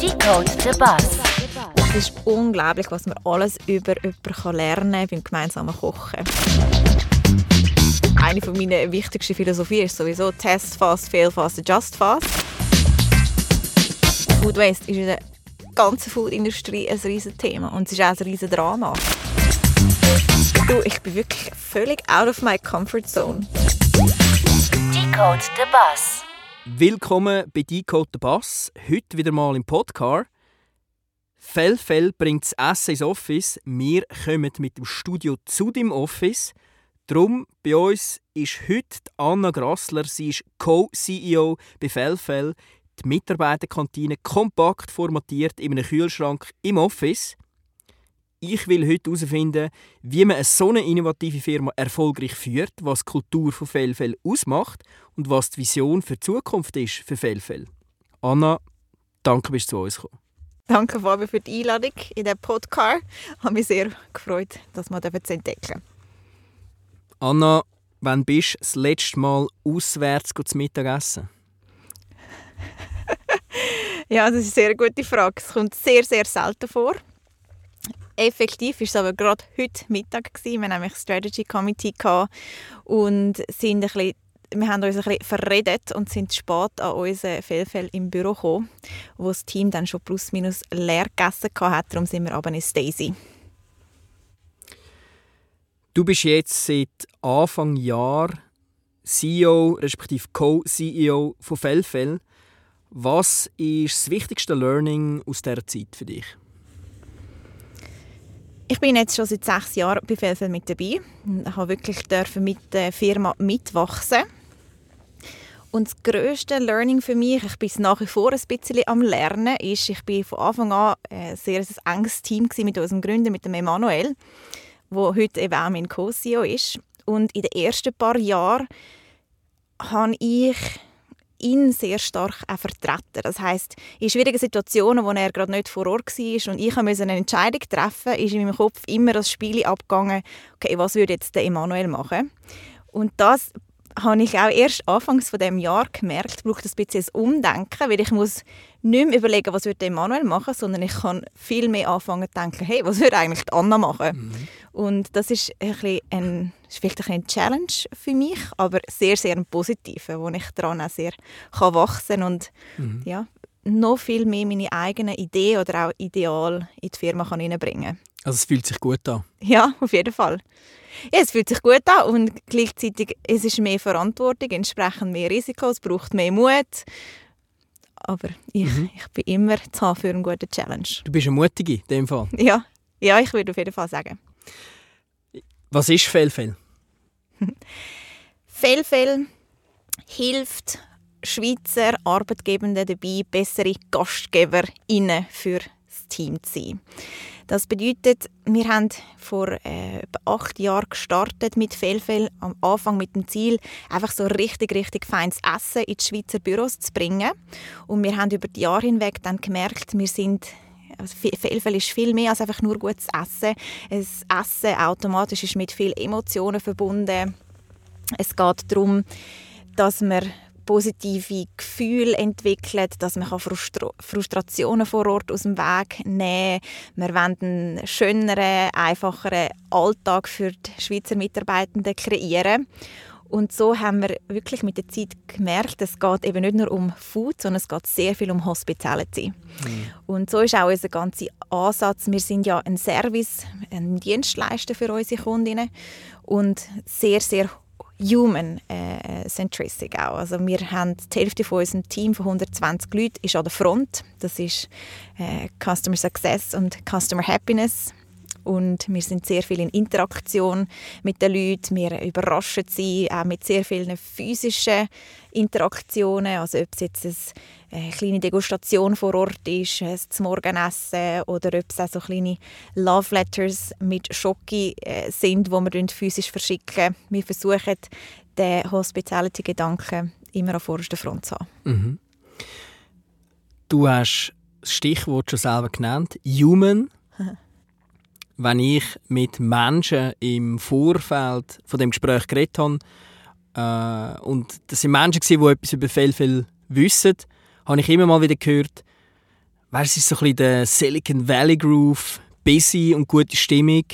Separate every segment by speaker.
Speaker 1: Decode the Bus.
Speaker 2: Es ist unglaublich, was man alles über jemanden lernen kann beim gemeinsamen Kochen. Eine meiner wichtigsten Philosophien ist sowieso Test fast, fail fast, adjust fast. Food Waste ist in der ganzen Foodindustrie ein riesiges Thema und es ist auch ein riesiges Drama. Du, ich bin wirklich völlig out of my comfort zone.
Speaker 1: Decode the Bus.
Speaker 3: Willkommen bei Decode the Bass. Heute wieder mal im Podcast. Fell Fell bringt das Essen ins Office. Wir kommen mit dem Studio zu dem Office. Drum bei uns ist heute Anna Grassler. Sie ist Co-CEO bei Fell. Die Mitarbeiterkantine kompakt formatiert in einem Kühlschrank im Office. Ich will heute herausfinden, wie man eine so eine innovative Firma erfolgreich führt, was die Kultur von Fellfell ausmacht und was die Vision für die Zukunft ist für Fellfell. Anna, danke, bist du zu uns gekommen.
Speaker 2: Danke, Fabio, für die Einladung in den Podcast. Ich habe mich sehr gefreut, das mal zu entdecken.
Speaker 3: Anna, wann bist du das letzte Mal auswärts zu Mittag essen?
Speaker 2: Ja, das ist eine sehr gute Frage. Es kommt sehr, sehr selten vor. Effektiv war es aber gerade heute Mittag. Gewesen. Wir hatten nämlich Strategy Committee und sind ein bisschen, wir haben uns ein bisschen verredet und sind spät an unseren Fehlfall im Büro gekommen, wo das Team dann schon plus minus leer gegessen hat. Darum sind wir aber in Stacy.
Speaker 3: Du bist jetzt seit Anfang Jahr CEO respektive Co-CEO von Fellfell. Was ist das wichtigste Learning aus dieser Zeit für dich?
Speaker 2: Ich bin jetzt schon seit sechs Jahren bei Fellfell mit dabei. Ich habe wirklich mit der Firma mitwachsen. Und das grösste Learning für mich, ich bin nach wie vor ein bisschen am Lernen, ist, ich bin von Anfang an ein sehr ein enges Team mit unserem Gründer, mit dem Emanuel, wo heute eben auch mein Co-CEO ist. Und in den ersten paar Jahren habe ich ihn sehr stark auch vertreten. Das heißt, in schwierigen Situationen, wo er gerade nicht vor Ort war und ich musste eine Entscheidung treffen, ist in meinem Kopf immer das Spiel abgegangen, okay, was würde jetzt der Emanuel machen? Und das habe ich auch erst anfangs von dem Jahr gemerkt, braucht ein bisschen ein Umdenken, weil ich muss nicht mehr überlegen, was würde Emanuel machen, sondern ich kann viel mehr anfangen zu denken, hey, was würde eigentlich Anna machen? Mhm. Und das ist ein bisschen ein, ist vielleicht ein Challenge für mich, aber sehr, sehr ein positiver, wo ich daran auch sehr kann wachsen und mhm. ja, noch viel mehr meine eigenen Ideen oder auch Ideal in die Firma kann reinbringen
Speaker 3: Also es fühlt sich gut an?
Speaker 2: Ja, auf jeden Fall. Ja, es fühlt sich gut an und gleichzeitig es ist mehr Verantwortung, entsprechend mehr Risiko, es braucht mehr Mut. Aber ich, mhm. ich bin immer zu haben für einen guten Challenge.
Speaker 3: Du bist eine Mutige in dem Fall?
Speaker 2: Ja, ja ich würde auf jeden Fall sagen.
Speaker 3: Was ist Fellfell?
Speaker 2: Fellfell hilft Schweizer Arbeitgebenden dabei, bessere GastgeberInnen für das Team zu sein. Das bedeutet, wir haben vor äh, acht Jahren gestartet mit Fellfell, am Anfang mit dem Ziel, einfach so richtig, richtig feines Essen in die Schweizer Büros zu bringen. Und wir haben über die Jahre hinweg dann gemerkt, wir sind also Fellfell ist viel mehr als einfach nur gutes Essen. Das Essen automatisch ist mit vielen Emotionen verbunden. Es geht darum, dass man positive Gefühle entwickelt, dass man Frustra Frustrationen vor Ort aus dem Weg nehmen kann. Wir wollen einen schöneren, einfacheren Alltag für die Schweizer Mitarbeitenden kreieren. Und so haben wir wirklich mit der Zeit gemerkt, es geht eben nicht nur um Food, sondern es geht sehr viel um Hospitality. Mhm. Und so ist auch unser ganzer Ansatz. Wir sind ja ein Service, ein Dienstleister für unsere Kundinnen und sehr, sehr human äh, centric auch. Also wir haben die Hälfte von unserem Team von 120 Leuten ist an der Front. Das ist äh, Customer Success und Customer Happiness. Und wir sind sehr viel in Interaktion mit den Leuten. Wir überraschen sie auch mit sehr vielen physischen Interaktionen. Also ob es jetzt eine kleine Degustation vor Ort ist, ein Morgenessen oder ob es auch so kleine Love Letters mit Schoki äh, sind, die wir physisch verschicken. Wir versuchen, den Hospitality-Gedanken immer an vorderster Front zu haben.
Speaker 3: Mhm. Du hast das Stichwort schon selber genannt, Human. Wenn ich mit Menschen im Vorfeld von dem Gespräch geredet habe, äh, und das sind Menschen, die etwas über Fellfell wissen, habe ich immer mal wieder gehört, weißt, es ist so ein bisschen der Silicon Valley Groove, busy und gute Stimmung.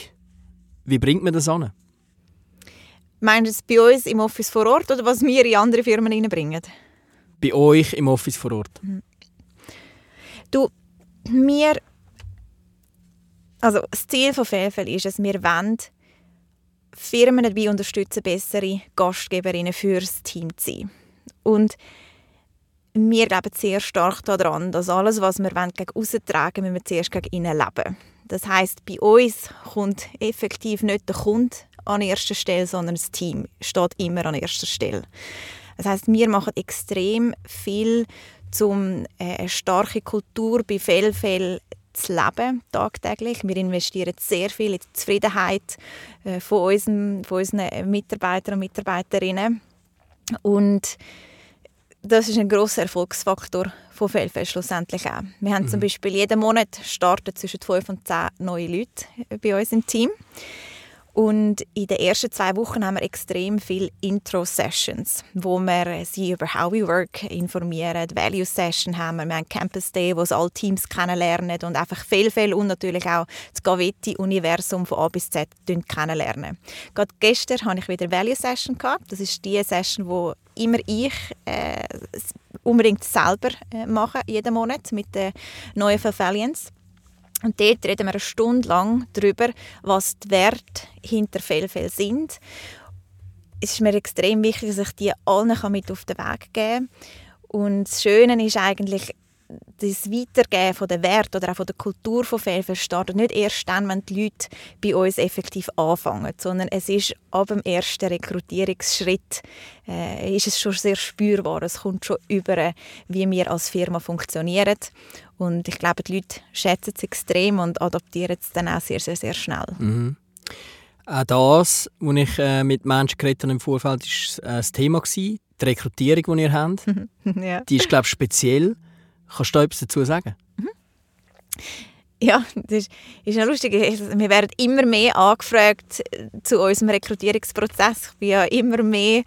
Speaker 3: Wie bringt man das an?
Speaker 2: Meinst du es bei uns im Office vor Ort oder was wir in andere Firmen reinbringen?
Speaker 3: Bei euch im Office vor Ort?
Speaker 2: Du, wir, also das Ziel von Fehlfeld ist es, wir wollen Firmen dabei unterstützen, bessere Gastgeberinnen für das Team zu sein. Und wir glauben sehr stark daran, dass alles, was wir gegen aussen tragen müssen wir zuerst gegen innen leben. Das heißt, bei uns kommt effektiv nicht der Kunde an erster Stelle, sondern das Team steht immer an erster Stelle. Das heißt, wir machen extrem viel, um äh, eine starke Kultur bei Fellfell zu leben, tagtäglich. Wir investieren sehr viel in die Zufriedenheit äh, von, unseren, von unseren Mitarbeitern und Mitarbeiterinnen. Und das ist ein großer Erfolgsfaktor von Fellfest schlussendlich auch. Wir haben mhm. zum Beispiel jeden Monat starten zwischen 5 und 10 neue Leute bei uns im Team. Und in den ersten zwei Wochen haben wir extrem viele Intro-Sessions, wo wir sie über How We Work informieren. Value-Session haben wir. Wir haben Campus Day, wo sie alle Teams kennenlernen und einfach viel, viel und natürlich auch das Gavetti-Universum von A bis Z kennenlernen. Gerade gestern hatte ich wieder Value-Session. Das ist die Session, wo immer ich äh, unbedingt selber äh, mache, jeden Monat mit den neuen Favalians. Und dort reden wir eine Stunde lang darüber, was die Werte hinter Fehlfällen sind. Es ist mir extrem wichtig, dass ich die allen mit auf den Weg geben kann. Und das Schöne ist eigentlich, das Weitergeben von der Wert oder auch von der Kultur von Fehlfällen startet nicht erst dann, wenn die Leute bei uns effektiv anfangen, sondern es ist ab dem ersten Rekrutierungsschritt äh, ist es schon sehr spürbar. Es kommt schon über, wie wir als Firma funktionieren und ich glaube, die Leute schätzen es extrem und adaptieren es dann auch sehr, sehr, sehr schnell.
Speaker 3: Mhm. Auch das, was ich äh, mit Menschen geredet habe im Vorfeld, war äh, das Thema. Gewesen. Die Rekrutierung, die ihr habt, ja. die ist, glaube ich, speziell. Kannst du da etwas dazu sagen? Mhm.
Speaker 2: Ja, das ist, ist noch lustig. Wir werden immer mehr angefragt zu unserem Rekrutierungsprozess. Ich bin ja immer mehr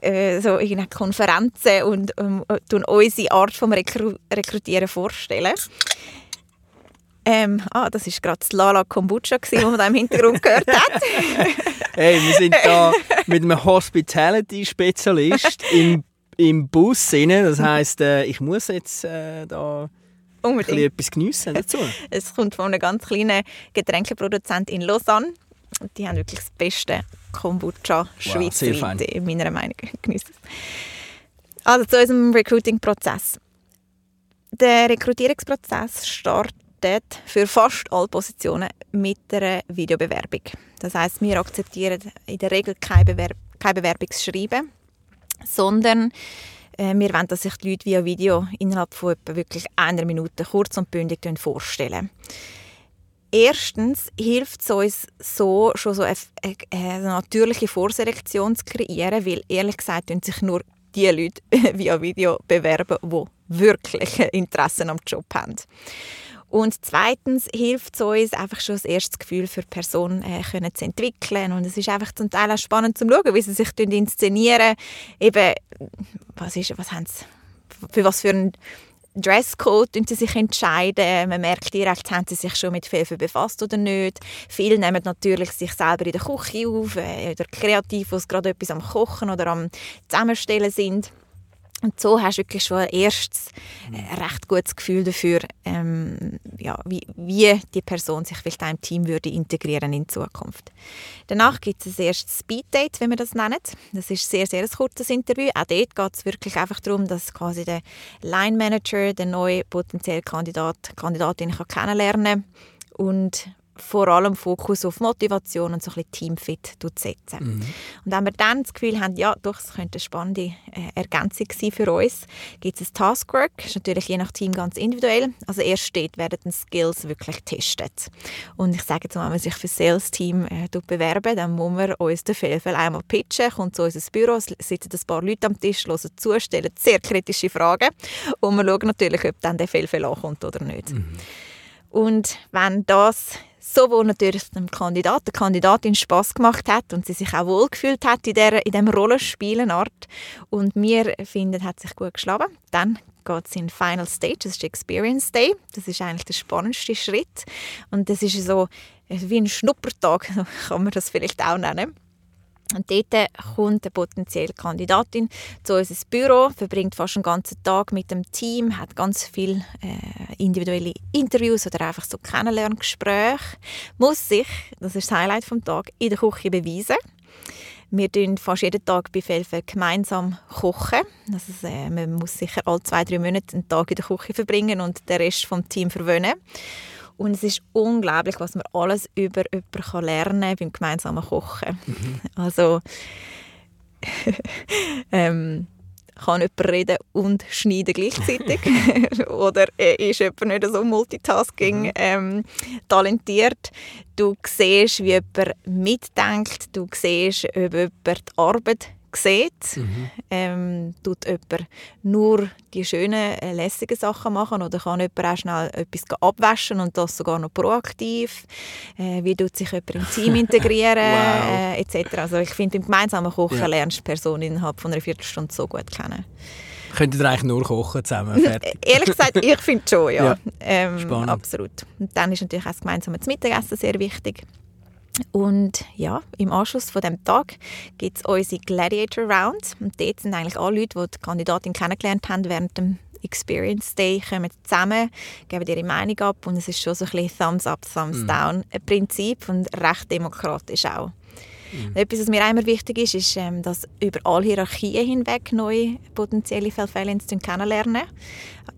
Speaker 2: äh, so Konferenzen und ähm, tun unsere Art vom Rekru Rekrutieren vorstellen. Ähm, ah, das ist gerade das Lala Kombucha, das man da im Hintergrund gehört hat.
Speaker 3: hey, wir sind da mit einem Hospitality-Spezialist im, im Bus rein. Das heisst, äh, ich muss jetzt äh, da Unbedingt. etwas geniessen dazu.
Speaker 2: Es kommt von einem ganz kleinen Getränkeproduzent in Lausanne. Die haben wirklich das beste Kombucha schweizweit, wow, in meiner Meinung. Geniessen. Also zu unserem Recruiting-Prozess. Der Rekrutierungsprozess startet für fast alle Positionen mit einer Videobewerbung. Das heißt, wir akzeptieren in der Regel kein, Bewerb kein Bewerbungsschreiben, sondern äh, wir wollen, dass sich die Leute via Video innerhalb von etwa wirklich einer Minute kurz und bündig vorstellen. Erstens hilft es uns so, schon so eine, eine, natürliche Vorselektion zu kreieren, weil ehrlich gesagt sich nur die Leute via Video bewerben, die wirklich Interesse am Job haben. Und zweitens hilft es uns einfach schon das erste Gefühl für die Person äh, können zu entwickeln. Und es ist einfach zum Teil auch spannend zu schauen, wie sie sich inszenieren. Eben, was, ist, was haben sie, für was für ein Dresscode sie sich entscheiden. Man merkt direkt, haben sie sich schon mit viel befasst oder nicht. Viele nehmen natürlich sich selber in der Küche auf äh, oder kreativ, wo sie gerade etwas am Kochen oder am Zusammenstellen sind. Und so hast du wirklich schon ein erstes äh, recht gutes Gefühl dafür, ähm, ja, wie, wie die Person sich vielleicht in Team würde integrieren in Zukunft. Danach gibt es ein erstes Speed-Date, wie wir das nennen. Das ist sehr, sehr ein kurzes Interview. Auch dort geht es wirklich einfach darum, dass quasi der Line-Manager den neuen potenziellen Kandidat, Kandidatin kann kennenlernen und vor allem Fokus auf Motivation und so ein bisschen Teamfit setzen. Mhm. Und wenn wir dann das Gefühl haben, ja, doch, es könnte eine spannende äh, Ergänzung sein für uns, gibt es ein Taskwork. Das ist natürlich je nach Team ganz individuell. Also erst steht, werden die Skills wirklich getestet. Und ich sage jetzt mal, wenn man sich für das Sales-Team äh, bewerben, dann muss man uns den Fehlfall einmal pitchen, kommt zu unser Büro, sitzen ein paar Leute am Tisch, hören zu, stellen sehr kritische Fragen und wir schauen natürlich, ob dann der Fehlfall ankommt oder nicht. Mhm. Und wenn das sowohl natürlich dem Kandidat, der Kandidatin Spaß gemacht hat und sie sich auch wohlgefühlt hat in der in dem Rollenspielenart und mir finden, hat sich gut geschlagen. Dann geht es in Final Stage, das ist Experience Day. Das ist eigentlich der spannendste Schritt. Und das ist so äh, wie ein Schnuppertag, kann man das vielleicht auch nennen. Und dort kommt eine potenzielle Kandidatin zu uns ins Büro, verbringt fast einen ganzen Tag mit dem Team, hat ganz viele äh, individuelle Interviews oder einfach so Kennenlerngespräche, muss sich, das ist das Highlight vom Tag, in der Küche beweisen. Wir kochen fast jeden Tag bei Felfen gemeinsam kochen. Also, äh, man muss sicher alle zwei, drei Monate einen Tag in der Küche verbringen und den Rest vom Team verwöhnen. Und es ist unglaublich, was man alles über jemanden lernen kann beim gemeinsamen Kochen. Mhm. Also ähm, kann jemand reden und schneiden gleichzeitig? Oder ist jemand nicht so multitasking mhm. ähm, talentiert? Du siehst, wie jemand mitdenkt, du siehst, ob jemand die Arbeit sieht, mhm. ähm, tut jemand nur die schönen, äh, lässigen Sachen machen oder kann jemand auch schnell etwas abwaschen und das sogar noch proaktiv? Äh, wie tut sich jemand im Team integrieren? wow. äh, etc. Also ich finde, im gemeinsamen Kochen ja. lernst du die Person innerhalb von einer Viertelstunde so gut kennen.
Speaker 3: Könntet ihr eigentlich nur kochen zusammen?
Speaker 2: Ehrlich gesagt, ich finde schon, ja. ja. Ähm, absolut. Und dann ist natürlich auch das gemeinsame Mittagessen sehr wichtig. Und ja, im Anschluss von dem Tag gibt es unsere Gladiator Round. Und dort sind eigentlich alle Leute, die die Kandidatin kennengelernt haben während dem Experience Day, kommen zusammen, geben ihre Meinung ab und es ist schon so ein bisschen Thumbs up, Thumbs mm. down ein Prinzip und recht demokratisch auch. Mhm. Etwas, was mir immer wichtig ist, ist, ähm, dass über alle Hierarchien hinweg neue potenzielle Fälle kennenlernen.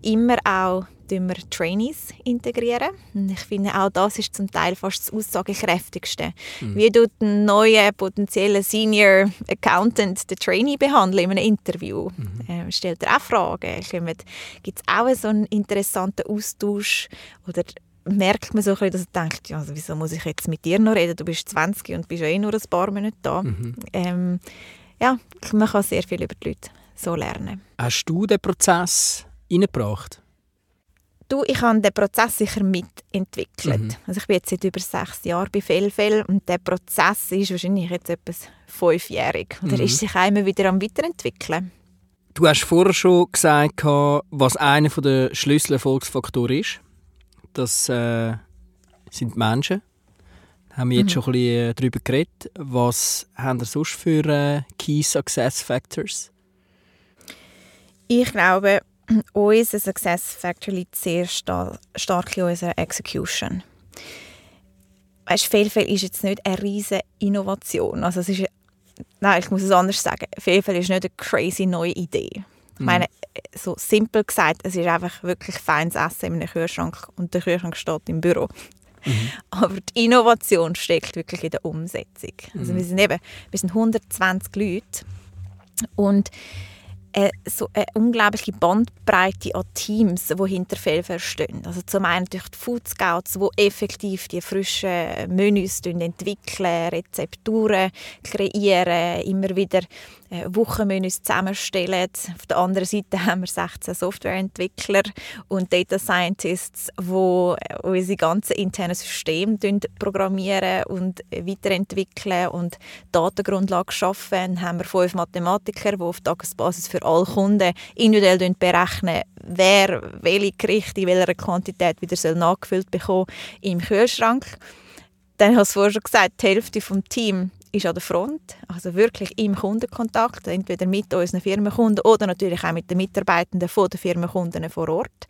Speaker 2: Immer auch wir Trainees integrieren. Und ich finde, auch das ist zum Teil fast das aussagekräftigste. Mhm. Wie tut ein neuer potenzieller Senior Accountant den Trainee behandeln in einem Interview? Mhm. Äh, stellt er auch Fragen? Gibt es auch so einen interessanten Austausch? Oder merkt man so ein bisschen, dass er denkt, ja, also wieso muss ich jetzt mit dir noch reden? Du bist 20 und bist ja eh nur ein paar Monate da. Mhm. Ähm, ja, man kann sehr viel über die Leute so lernen.
Speaker 3: Hast du den Prozess eingebracht?
Speaker 2: Du, ich habe den Prozess sicher mitentwickelt. Mhm. Also ich bin jetzt seit über sechs Jahren bei Fellfell und der Prozess ist wahrscheinlich jetzt etwas fünfjährig. Und mhm. er ist sich auch immer wieder am weiterentwickeln.
Speaker 3: Du hast vorher schon gesagt, was einer der Schlüsselerfolgsfaktoren ist. Das äh, sind Menschen. Da haben wir jetzt mhm. schon ein bisschen äh, darüber geredet. Was haben wir sonst für äh, Key Success Factors?
Speaker 2: Ich glaube, unser Success Factor liegt sehr sta stark in unserer Execution. Weißt, Fehlfeld ist jetzt nicht eine riesige Innovation. Also es ist, nein, ich muss es anders sagen. Fehlfeld ist nicht eine crazy neue Idee. Ich mhm. meine, so simpel gesagt, es ist einfach wirklich feines Essen in einem Kühlschrank und der Kühlschrank steht im Büro. Mhm. Aber die Innovation steckt wirklich in der Umsetzung. Also mhm. wir sind eben, wir sind 120 Leute und äh, so eine unglaubliche Bandbreite an Teams, die hinter Felfer stehen. Also zum einen durch die Food Scouts, die effektiv die frischen Menüs entwickeln, Rezepturen kreieren, immer wieder äh, Wochenmenüs zusammenstellen. Auf der anderen Seite haben wir 16 Softwareentwickler und Data Scientists, die äh, unsere ganzen internen Systeme programmieren und weiterentwickeln und Datengrundlagen schaffen. Dann haben wir fünf Mathematiker, die auf Tagesbasis für alle Kunden individuell berechnen, wer welche Gerichte in welcher Quantität wieder nachgefüllt bekommen im Kühlschrank. Dann hast du vorhin schon gesagt, die Hälfte des Teams ist an der Front, also wirklich im Kundenkontakt, entweder mit unseren Firmenkunden oder natürlich auch mit den Mitarbeitenden von den Firmenkunden vor Ort.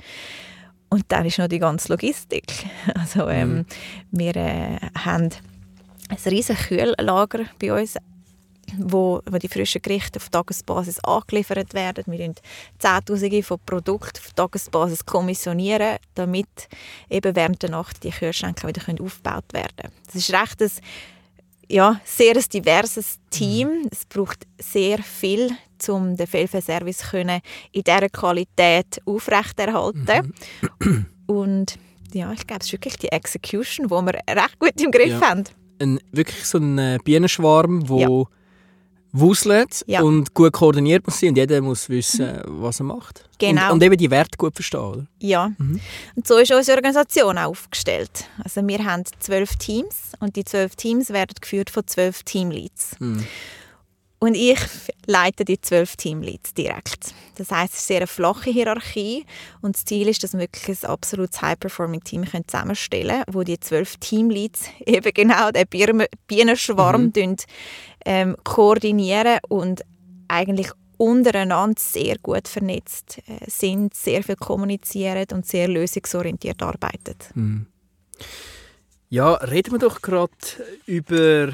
Speaker 2: Und dann ist noch die ganze Logistik. Also ähm, mhm. wir äh, haben ein riesiges Kühllager bei uns, wo, wo die frischen Gerichte auf Tagesbasis angeliefert werden. Wir können Zehntausende von Produkten auf Tagesbasis kommissionieren, damit eben während der Nacht die Kühlschränke wieder aufgebaut werden können. Das ist recht ein ja, sehr ein diverses Team. Mhm. Es braucht sehr viel, um den Fehlverservice in dieser Qualität aufrechterhalten. Mhm. Und ja, ich glaube, es ist wirklich die Execution, die wir recht gut im Griff ja. haben.
Speaker 3: Ein, wirklich so ein äh, Bienenschwarm, der ja wuselt ja. und gut koordiniert muss sein und jeder muss wissen, mhm. was er macht. Genau. Und, und, eben die Werte gut verstehen, oder?
Speaker 2: Ja. Mhm. Und so ist unsere Organisation aufgestellt. Also wir haben zwölf Teams und die zwölf Teams werden geführt von zwölf Teamleads. Mhm. Und ich leiten die zwölf Teamleads direkt. Das heißt, es ist eine sehr flache Hierarchie und das Ziel ist, dass wir wirklich ein absolutes High-Performing-Team zusammenstellen können, wo die zwölf Teamleads eben genau den Bienenschwarm mhm. Ähm, koordinieren und eigentlich untereinander sehr gut vernetzt äh, sind, sehr viel kommunizieren und sehr lösungsorientiert arbeiten. Mhm.
Speaker 3: Ja, reden wir doch gerade über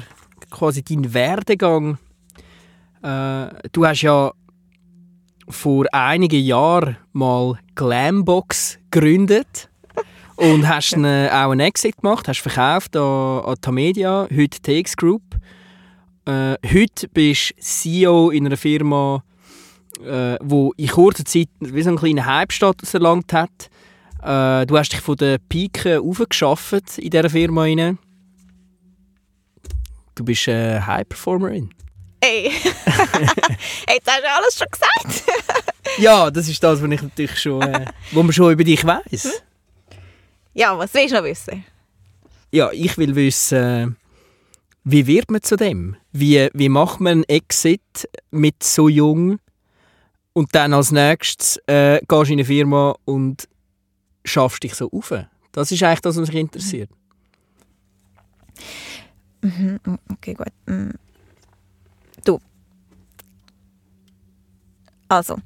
Speaker 3: quasi deinen Werdegang. Äh, du hast ja vor einigen Jahren mal Glambox gegründet und hast eine, auch einen Exit gemacht, hast verkauft an, an Tamedia, heute TX Group. Äh, heute bist du CEO in einer Firma, äh, wo in kurzer Zeit wie so einen kleinen Hype-Status erlangt hat. Äh, du hast dich von der Pike aufgeschafft in dieser Firma. Rein. Du bist eine High-Performerin.
Speaker 2: Hey, jetzt hast du alles schon gesagt.
Speaker 3: ja, das ist das, was ich natürlich schon, äh, was man schon über dich weiß.
Speaker 2: Ja, was willst du noch wissen?
Speaker 3: Ja, ich will wissen, wie wird man zu dem? Wie, wie macht man einen Exit mit so jung? Und dann als nächstes äh, gehst du in eine Firma und schaffst dich so auf. Das ist eigentlich das, was mich interessiert.
Speaker 2: Mhm, okay, gut. Mm. Du. Also,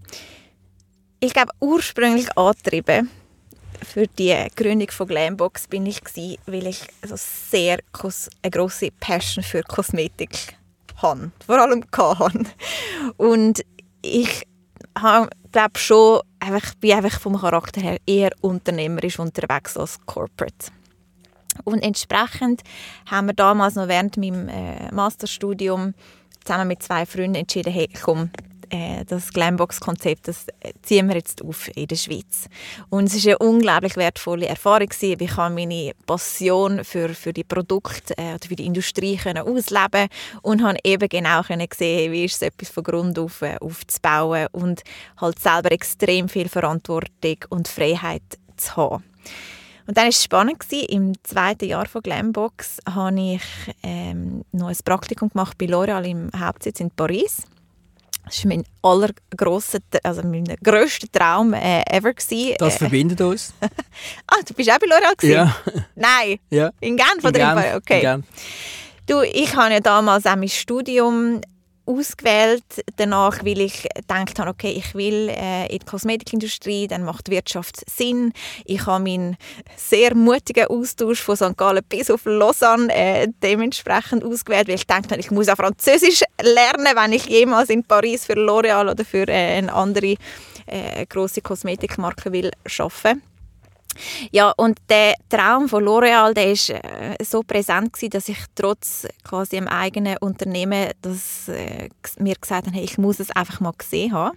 Speaker 2: ich glaube, ursprünglich angetrieben für die Gründung von Glambox bin ich gewesen, weil ich also sehr eine große Passion für Kosmetik habe, vor allem hatte. Und ich glaube schon, einfach, bin einfach vom Charakter her eher unternehmerisch unterwegs als Corporate. Und entsprechend haben wir damals noch während meinem äh, Masterstudium zusammen mit zwei Freunden entschieden, hey, komm, äh, das Glambox-Konzept, das äh, ziehen wir jetzt auf in der Schweiz. Und es war eine unglaublich wertvolle Erfahrung. Gewesen. Ich konnte meine Passion für, für die Produkte äh, oder für die Industrie können ausleben und habe eben genau können sehen, wie ist es etwas von Grund auf aufzubauen und halt selber extrem viel Verantwortung und Freiheit zu haben. Und dann war es spannend. Im zweiten Jahr von Glambox habe ich ähm, noch ein Praktikum gemacht bei L'Oréal im Hauptsitz in Paris. Das war mein allergrosser, also mein grösster Traum äh, ever. Gewesen.
Speaker 3: Das äh, verbindet uns.
Speaker 2: ah, du bist auch bei L'Oréal?
Speaker 3: Ja.
Speaker 2: Nein?
Speaker 3: Ja.
Speaker 2: In Genf
Speaker 3: oder
Speaker 2: in Genf. Okay.
Speaker 3: In Genf.
Speaker 2: Du, ich habe ja damals auch mein Studium ausgewählt danach, weil ich gedacht habe, okay, ich will äh, in die Kosmetikindustrie, dann macht Wirtschaft Sinn. Ich habe meinen sehr mutigen Austausch von St. Gallen bis auf Lausanne äh, dementsprechend ausgewählt, weil ich dachte, ich muss auch Französisch lernen, wenn ich jemals in Paris für L'Oréal oder für äh, eine andere äh, große Kosmetikmarke will arbeiten. Ja, und der Traum von L'Oréal, der ist äh, so präsent gewesen, dass ich trotz quasi im eigenen Unternehmen das, äh, mir gesagt habe, hey, ich muss es einfach mal gesehen haben.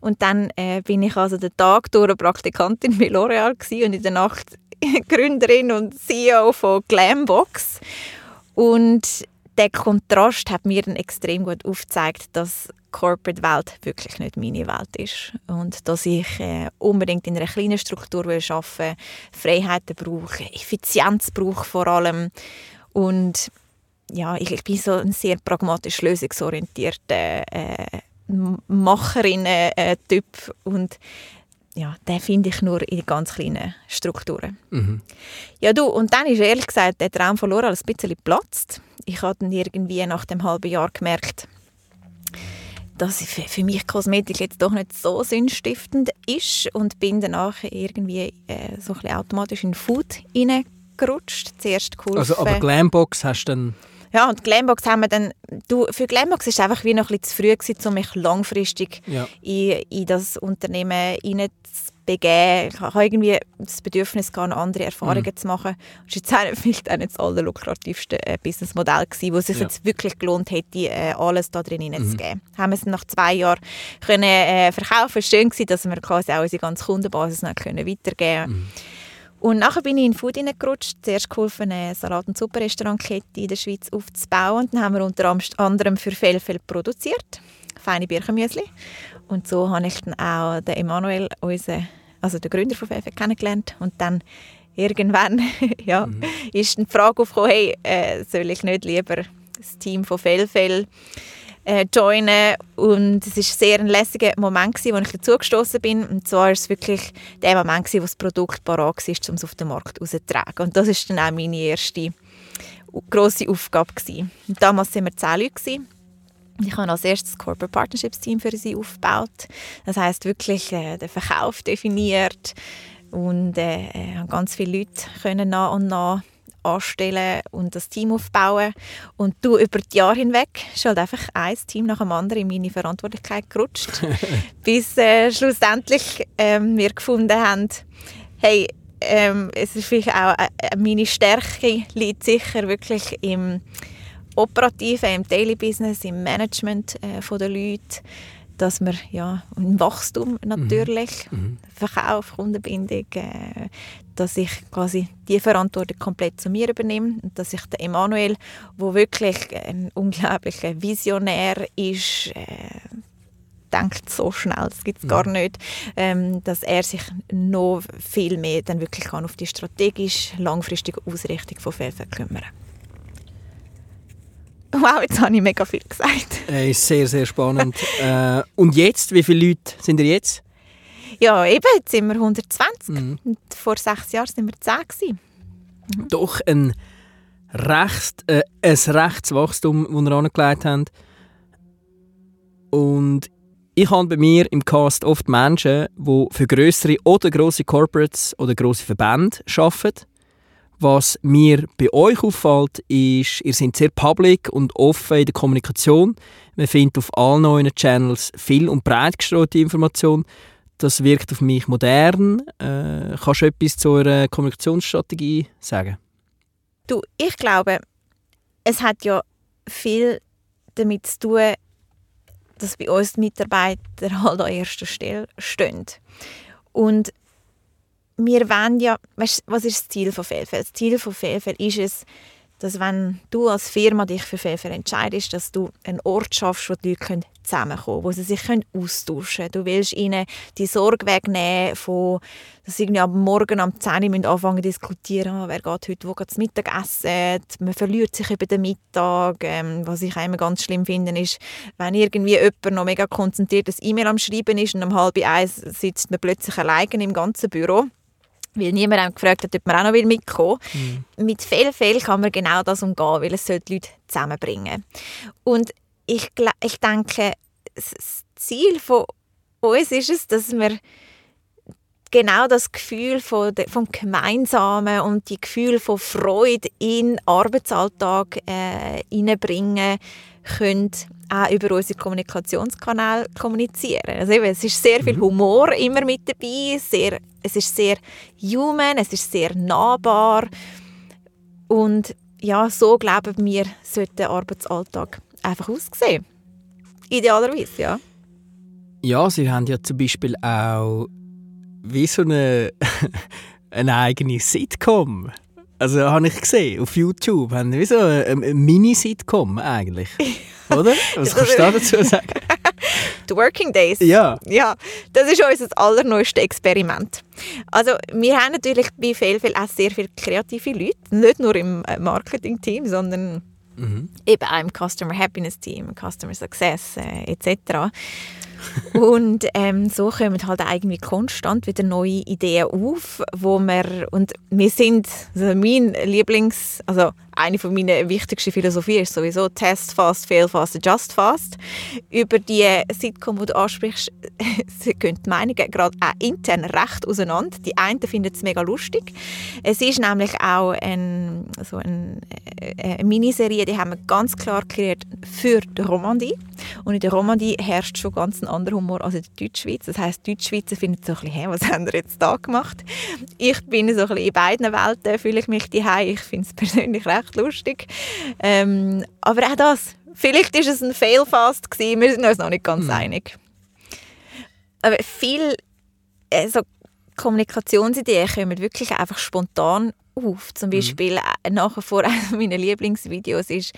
Speaker 2: Und dann äh, bin ich also den Tag durch eine Praktikantin bei L'Oréal und in der Nacht Gründerin und CEO von Glambox. Und der Kontrast hat mir dann extrem gut aufgezeigt, dass Corporate-Welt wirklich nicht meine Welt ist. Und dass ich äh, unbedingt in einer kleinen Struktur will arbeiten will, Freiheiten brauche, Effizienz brauche vor allem. Und ja, ich, ich bin so ein sehr pragmatisch lösungsorientierter äh, Macherin-Typ. Äh, und ja, den finde ich nur in ganz kleinen Strukturen. Mhm. Ja, du, und dann ist ehrlich gesagt der Traum von Laura ein bisschen geplatzt. Ich habe dann irgendwie nach dem halben Jahr gemerkt, dass für mich Kosmetik jetzt doch nicht so sinnstiftend ist und bin danach irgendwie äh, so ein automatisch in Food hineingerutscht. Zuerst geholfen.
Speaker 3: Also, aber Glambox hast du dann...
Speaker 2: Ja, und Glambox haben wir dann... Du, für Glambox war es einfach wie noch ein bisschen zu früh, gewesen, um mich langfristig ja. in, in das Unternehmen hineinzuziehen begeben. Ich habe irgendwie das Bedürfnis, gehabt, andere Erfahrungen mhm. zu machen. Das war jetzt vielleicht auch nicht das allerlukrativste äh, Businessmodell gewesen, wo es sich ja. jetzt wirklich gelohnt hätte, äh, alles da drin hineinzugeben. Mhm. Haben wir es nach zwei Jahren können, äh, verkaufen Schön gewesen, dass wir quasi auch unsere ganze Kundenbasis noch können weitergeben mhm. Und nachher bin ich in Food hineingerutscht. Zuerst geholfen, eine Salat- und Suppenrestaurantkette in der Schweiz aufzubauen. Dann haben wir unter anderem für Felfel produziert. Feine Birchenmüsli. Und so habe ich dann auch den Emanuel, unseren, also den Gründer von FF, kennengelernt. Und dann irgendwann ja, mhm. ist die Frage aufgekommen, hey, äh, soll ich nicht lieber das Team von Fellfell äh, joinen und es war sehr ein lässiger Moment, gewesen, wo ich dazugestoßen bin. Und zwar war es wirklich der Moment, gewesen, wo das Produkt parat war, um es auf den Markt rauszutragen. Und das war dann auch meine erste grosse Aufgabe. Gewesen. Und damals waren wir zehn Leute. Gewesen. Ich habe als erstes das Corporate Partnerships Team für sie aufgebaut. Das heißt wirklich äh, den Verkauf definiert und äh, äh, ganz viele Leute können nach und nach anstellen und das Team aufbauen. Und du über die Jahre hinweg ist halt einfach ein Team nach dem anderen in meine Verantwortlichkeit gerutscht, bis äh, schlussendlich ähm, wir gefunden haben, hey, ähm, es ist vielleicht auch äh, meine Stärke liegt sicher wirklich im Operativen, im Daily Business, im Management äh, von der Leute dass wir ja im Wachstum natürlich, mhm. Verkauf, Kundenbindung, äh, dass ich quasi die Verantwortung komplett zu mir übernehme und dass ich den Emanuel, wo wirklich ein unglaublicher Visionär ist, äh, denkt so schnell, das gibt es gar nicht, ähm, dass er sich noch viel mehr dann wirklich kann auf die strategisch langfristige Ausrichtung von Felsen kümmern Wow, jetzt habe ich mega viel gesagt.
Speaker 3: Äh, ist sehr, sehr spannend. äh, und jetzt, wie viele Leute sind ihr jetzt?
Speaker 2: Ja, eben, jetzt sind wir 120. Mhm. Und vor sechs Jahren waren wir 10. Gewesen.
Speaker 3: Mhm. Doch ein, recht, äh, ein Rechtswachstum, das wir angelegt haben. Und ich habe bei mir im Cast oft Menschen, die für größere oder große Corporates oder große Verbände arbeiten was mir bei euch auffällt, ist, ihr seid sehr public und offen in der Kommunikation. Man findet auf allen neuen Channels viel und breit gestreute Information. Das wirkt auf mich modern. Äh, kannst du etwas zu eurer Kommunikationsstrategie sagen?
Speaker 2: Du, ich glaube, es hat ja viel damit zu tun, dass bei uns die Mitarbeiter halt an erster Stelle stehen. Und wir wollen ja, weißt, was ist das Ziel von Fehlfeld? Das Ziel von Fehlfeld ist es, dass wenn du als Firma dich für Fehlfeld entscheidest, dass du einen Ort schaffst, wo die Leute zusammenkommen können, wo sie sich austauschen können. Du willst ihnen die Sorge wegnehmen, von, dass sie irgendwie am Morgen am 10 Uhr anfangen zu diskutieren, wer geht heute wo geht Mittag essen. Man verliert sich über den Mittag. Ähm, was ich immer ganz schlimm finde, ist, wenn irgendwie jemand noch mega konzentriert das E-Mail am Schreiben ist und um halb eins sitzt man plötzlich alleine im ganzen Büro weil niemand einem gefragt hat, ob man auch noch mitkommen will. Mhm. Mit viel, viel kann man genau das umgehen, weil es die Leute zusammenbringen Und ich, ich denke, das Ziel von uns ist es, dass wir genau das Gefühl von de, vom Gemeinsamen und die Gefühl von Freude in den Arbeitsalltag äh, hineinbringen können, auch über unsere Kommunikationskanäle kommunizieren. Also eben, es ist sehr viel mhm. Humor immer mit dabei, sehr, es ist sehr human, es ist sehr nahbar und ja, so glauben wir, sollte der Arbeitsalltag einfach aussehen. Idealerweise, ja.
Speaker 3: Ja, Sie haben ja zum Beispiel auch wie so eine, eine eigene Sitcom. Also habe ich gesehen, auf YouTube haben wie so eine, eine Mini-Sitcom eigentlich. Oder? Was kannst du da dazu sagen?
Speaker 2: Die Working Days.
Speaker 3: Ja.
Speaker 2: Ja, das ist unser allerneuestes Experiment. Also wir haben natürlich bei Fehlfeld auch sehr viele kreative Leute, nicht nur im äh, Marketing-Team, sondern mhm. eben auch im Customer Happiness Team, Customer Success äh, etc und ähm, so kommen halt irgendwie konstant wieder neue Ideen auf, wo wir und wir sind also mein Lieblings, also eine von meinen wichtigsten Philosophien ist sowieso Test fast, fail fast, adjust fast. Über die Sitcom, die du ansprichst, gehen die Meinungen gerade auch intern recht auseinander. Die einen finden es mega lustig. Es ist nämlich auch ein, so ein, äh, eine Miniserie, die haben wir ganz klar kreiert für die Romandie. Und in der Romandie herrscht schon ganz ein anderer Humor als in der Deutschschweiz. Das heisst, die Deutschschweizer finden so ein bisschen, hey, was haben wir jetzt da gemacht? Ich bin so ein bisschen in beiden Welten, fühle ich mich daheim. Ich finde es persönlich recht lustig. Ähm, aber auch das, vielleicht ist es ein Failfast gewesen, wir sind uns noch nicht ganz mhm. einig. Aber viel äh, so Kommunikationsideen kommen wirklich einfach spontan auf. Zum mhm. Beispiel mhm. nachher vor einem meiner Lieblingsvideos ist,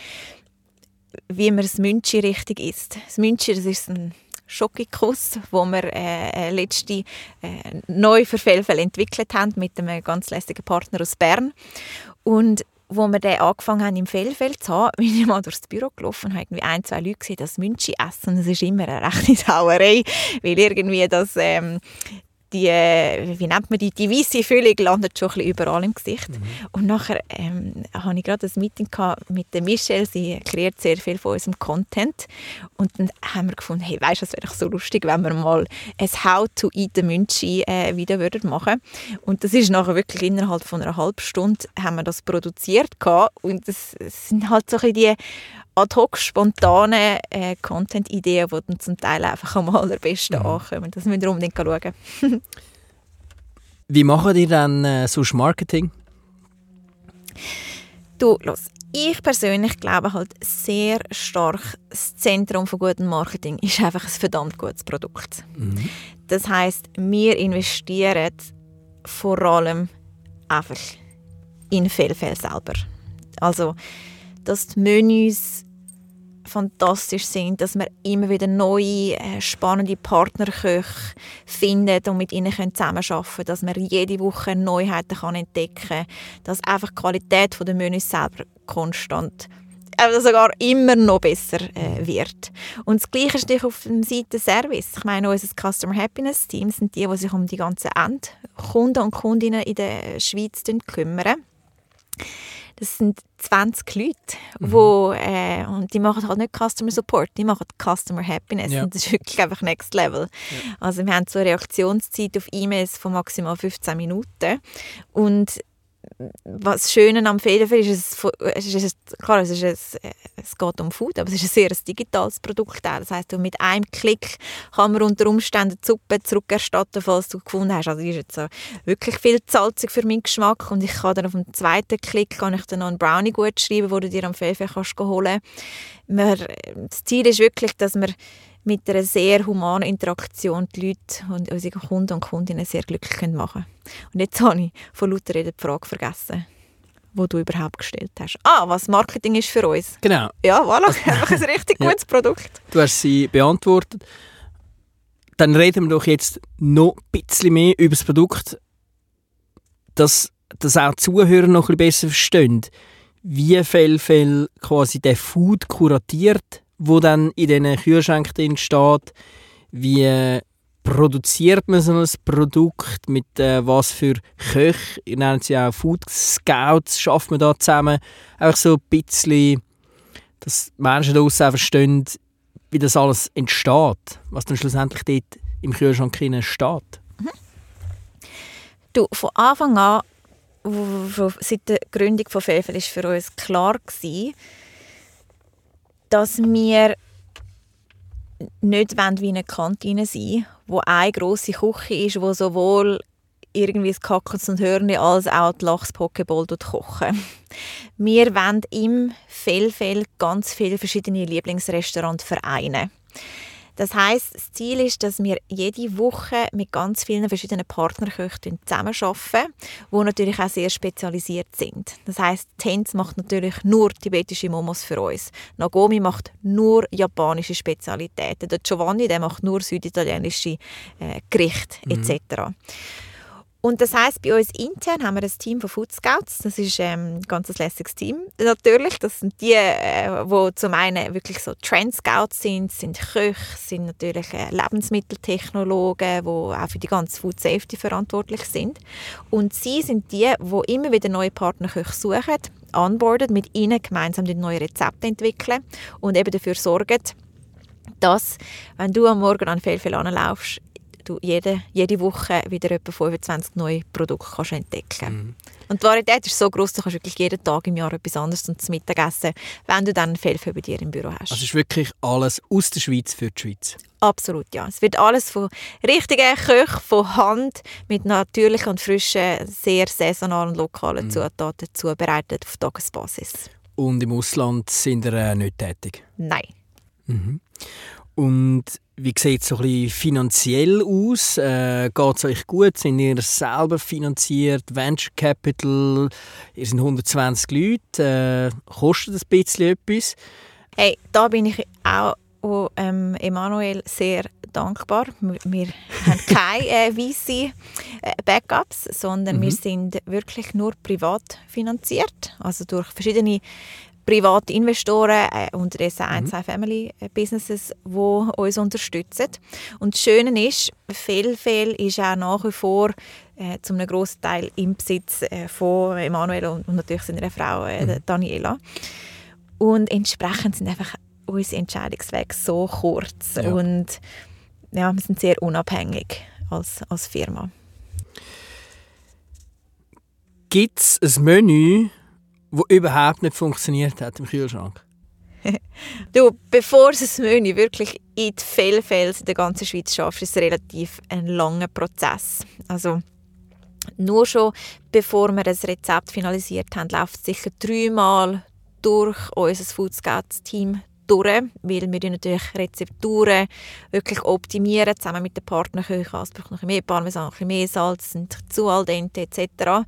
Speaker 2: wie man das Münchi richtig isst. Das Münchi, das ist ein Schokikus, wo wir äh, äh, letzte äh, neu für Felfel entwickelt haben mit einem ganz lässigen Partner aus Bern. Und wo wir dann angefangen haben, im Fellfeld zu haben, bin ich mal durchs Büro gelaufen und habe irgendwie ein, zwei Leute gesehen, das Münchi essen. Das ist immer eine rechte Sauerei, weil irgendwie das, ähm, die, äh, wie nennt man die, die weiße Füllung landet schon ein bisschen überall im Gesicht. Mhm. Und nachher ähm, hatte ich gerade ein Meeting mit der Michelle, sie kreiert sehr viel von unserem Content. Und dann haben wir gefunden, hey, weißt du, es wäre doch so lustig, wenn wir mal ein How to Eat the Münchi äh, wieder würden machen Und das ist nachher wirklich innerhalb von einer halben Stunde haben wir das produziert gehabt. und das, das sind halt so ein die ad hoc spontane äh, Content-Ideen, die dann zum Teil einfach am allerbesten mhm. ankommen. Das müsst ihr unbedingt schauen.
Speaker 3: Wie machen ihr dann äh, sonst Marketing?
Speaker 2: Du, los. Ich persönlich glaube halt sehr stark, das Zentrum von gutem Marketing ist einfach ein verdammt gutes Produkt. Mhm. Das heißt, wir investieren vor allem einfach in Fehlfälle selber. Also, dass die Menüs fantastisch sind, dass wir immer wieder neue, äh, spannende Partnerköche finden und mit ihnen zusammenarbeiten können, dass wir jede Woche Neuheiten kann entdecken kann, dass einfach die Qualität der Menüs selber konstant also sogar immer noch besser äh, wird. Und das Gleiche ist auf der Seite Service. Ich meine, unser Customer Happiness Team sind die, die sich um die ganzen Endkunden und Kundinnen in der Schweiz kümmern. Das sind 20 Leute, mhm. wo, äh, und die machen halt nicht Customer Support, die machen Customer Happiness. Ja. Und das ist wirklich einfach Next Level. Ja. Also wir haben so eine Reaktionszeit auf E-Mails von maximal 15 Minuten. Und was Schöne am Federfell ist, es, ist, klar, es, ist es geht um Food, aber es ist ein sehr digitales Produkt. Das heißt, mit einem Klick kann man unter Umständen die Suppe zurückerstatten, falls du gefunden hast. Also die ist jetzt wirklich viel salzig für meinen Geschmack und ich kann dann auf dem zweiten Klick kann ich dann noch einen Brownie gut schreiben, wo du dir am Federfell kannst holen. kannst. Das Ziel ist wirklich, dass man mit einer sehr humanen Interaktion die Leute und unsere Kunden und Kundinnen sehr glücklich machen können. Und jetzt habe ich von lauter Reden die Frage vergessen, die du überhaupt gestellt hast. Ah, was Marketing ist für uns.
Speaker 3: Genau.
Speaker 2: Ja, voilà, einfach ein richtig gutes ja. Produkt.
Speaker 3: Du hast sie beantwortet. Dann reden wir doch jetzt noch ein bisschen mehr über das Produkt, dass, dass auch die Zuhörer noch ein bisschen besser verstehen, wie viel quasi der Food kuratiert wo dann in diesen Kühlschränken drin steht, wie produziert man so ein Produkt, mit äh, was für Köchen, ihr nennt sie auch Food Scouts, schafft man da zusammen. Einfach so ein bisschen, dass Menschen daraus auch verstehen, wie das alles entsteht, was dann schlussendlich dort im Kühlschrank steht.
Speaker 2: Du, von Anfang an, seit der Gründung von Fevel, war für uns klar gewesen, dass wir nicht wie eine Kantine sein wo eine grosse Küche ist, wo sowohl irgendwie das Kackens und Hörnli als auch die Lachs-Pokeball kochen. Wir wollen im Fellfell ganz viele verschiedene Lieblingsrestaurants vereinen. Das heißt, das Ziel ist, dass wir jede Woche mit ganz vielen verschiedenen Partnerköchen zusammenarbeiten, die natürlich auch sehr spezialisiert sind. Das heißt, Tenz macht natürlich nur tibetische Momos für uns. Nagomi macht nur japanische Spezialitäten. Der Giovanni der macht nur süditalienische äh, Gerichte etc. Mhm. Und das heißt, bei uns intern haben wir ein Team von Food Scouts. Das ist ähm, ein ganz lässiges Team. Natürlich, das sind die, äh, wo zum einen wirklich so Trend Scouts sind, sind Köche, sind natürlich äh, Lebensmitteltechnologen, die auch für die ganze Food Safety verantwortlich sind. Und sie sind die, die immer wieder neue Partnerköche suchen, onboarden, mit ihnen gemeinsam neue Rezepte entwickeln und eben dafür sorgen, dass, wenn du am Morgen an Fehlfell anlaufst, du jede, jede Woche wieder etwa 25 neue Produkte kannst entdecken mhm. Und die Varietät ist so groß, du kannst wirklich jeden Tag im Jahr etwas anderes zum Mittagessen, wenn du dann viel bei dir im Büro hast.
Speaker 3: Also ist wirklich alles aus der Schweiz für die Schweiz?
Speaker 2: Absolut, ja. Es wird alles von richtigen Köchen, von Hand, mit natürlichen und frischen, sehr saisonalen und lokalen mhm. Zutaten zubereitet auf Tagesbasis.
Speaker 3: Und im Ausland sind ihr äh, nicht tätig?
Speaker 2: Nein.
Speaker 3: Mhm. Und wie sieht es so ein finanziell aus? Äh, Geht es euch gut? Sind ihr selber finanziert? Venture Capital? Ihr sind 120 Leute. Äh, kostet das ein bisschen etwas?
Speaker 2: Hey, da bin ich auch und ähm, Emanuel sehr dankbar. Wir, wir haben keine äh, weiße äh, Backups, sondern
Speaker 3: Mhm.
Speaker 2: wir sind wirklich nur privat finanziert, also durch verschiedene private Investoren äh, und das ein, zwei Family äh, Businesses, die uns unterstützen. Und das Schöne ist, Fehlfehl ist auch nach wie vor äh, zu einem grossen Teil im Besitz äh, von Emanuel und, und natürlich seiner Frau äh, der Daniela. Und entsprechend sind einfach unsere Entscheidungswege so kurz
Speaker 3: Ja.
Speaker 2: und ja, wir sind sehr unabhängig als, als Firma.
Speaker 3: Gibt es ein Menü, das überhaupt nicht funktioniert hat im Kühlschrank?
Speaker 2: Du, bevor es das Menü wirklich in die Fellfels der ganzen Schweiz schafft, ist es relativ ein langer Prozess. Also nur schon bevor wir das Rezept finalisiert haben, läuft es sicher dreimal durch unser Foodscouts-Team durch, weil wir natürlich Rezepturen wirklich optimieren, zusammen mit den Partnerköchen. Es braucht noch ein bisschen mehr Parmesan, ein bisschen mehr Salz, sind zu al dente etc.